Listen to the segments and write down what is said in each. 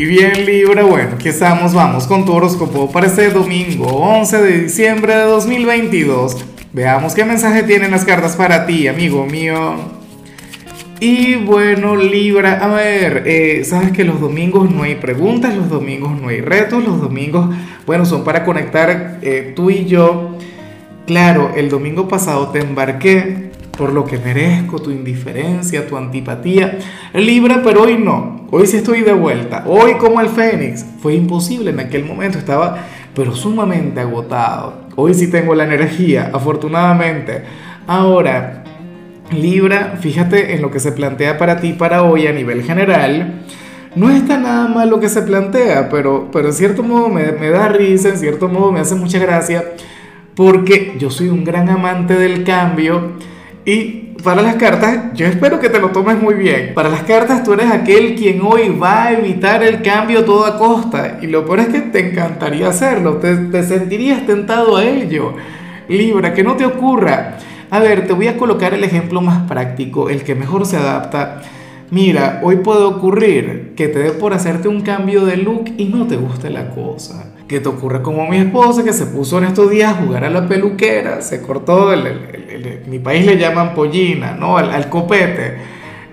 Y bien Libra, bueno, aquí estamos, vamos con tu horóscopo para este domingo 11 de diciembre de 2022. Veamos qué mensaje tienen las cartas para ti, amigo mío. Y bueno, Libra, a ver, eh, sabes que los domingos no hay preguntas, los domingos no hay retos, los domingos, bueno, son para conectar eh, tú y yo. Claro, el domingo pasado te embarqué por lo que merezco, tu indiferencia, tu antipatía. Libra, pero hoy no. Hoy sí estoy de vuelta. Hoy como el Fénix. Fue imposible en aquel momento. Estaba pero sumamente agotado. Hoy sí tengo la energía, afortunadamente. Ahora, Libra, fíjate en lo que se plantea para ti para hoy a nivel general. No está nada mal lo que se plantea, pero, pero en cierto modo me, me da risa, en cierto modo me hace mucha gracia, porque yo soy un gran amante del cambio y para las cartas, yo espero que te lo tomes muy bien. Para las cartas, tú eres aquel quien hoy va a evitar el cambio a toda costa. Y lo peor es que te encantaría hacerlo, te, te sentirías tentado a ello. Libra, que no te ocurra. A ver, te voy a colocar el ejemplo más práctico, el que mejor se adapta. Mira, hoy puede ocurrir que te dé por hacerte un cambio de look y no te guste la cosa que te ocurre como mi esposa que se puso en estos días a jugar a la peluquera, se cortó, el, mi país le llaman pollina, ¿no? Al, copete,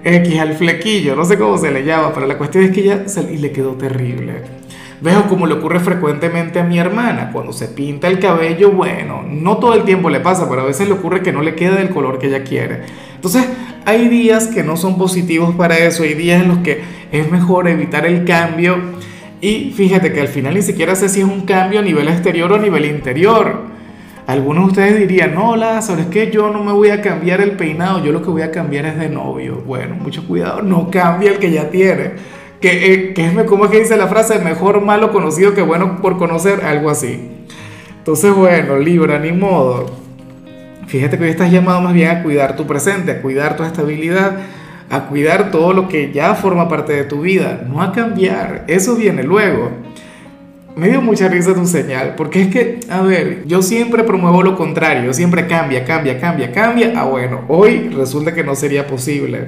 X, al flequillo, no sé cómo se le llama, pero la cuestión es que ya y le quedó terrible. Veo como le ocurre frecuentemente a mi hermana, cuando se pinta el cabello, bueno, no todo el tiempo le pasa, pero a veces le ocurre que no le queda del color que ella quiere. Entonces, hay días que no son positivos para eso, hay días en los que es mejor evitar el cambio y fíjate que al final ni siquiera sé si es un cambio a nivel exterior o a nivel interior. Algunos de ustedes dirían, no, Lázaro, es que yo no me voy a cambiar el peinado, yo lo que voy a cambiar es de novio. Bueno, mucho cuidado, no cambia el que ya tiene. Que, eh, como es que dice la frase, mejor malo conocido que bueno por conocer, algo así. Entonces, bueno, Libra, ni modo. Fíjate que hoy estás llamado más bien a cuidar tu presente, a cuidar tu estabilidad a cuidar todo lo que ya forma parte de tu vida, no a cambiar. Eso viene luego. Me dio mucha risa tu señal, porque es que, a ver, yo siempre promuevo lo contrario, siempre cambia, cambia, cambia, cambia. Ah, bueno, hoy resulta que no sería posible.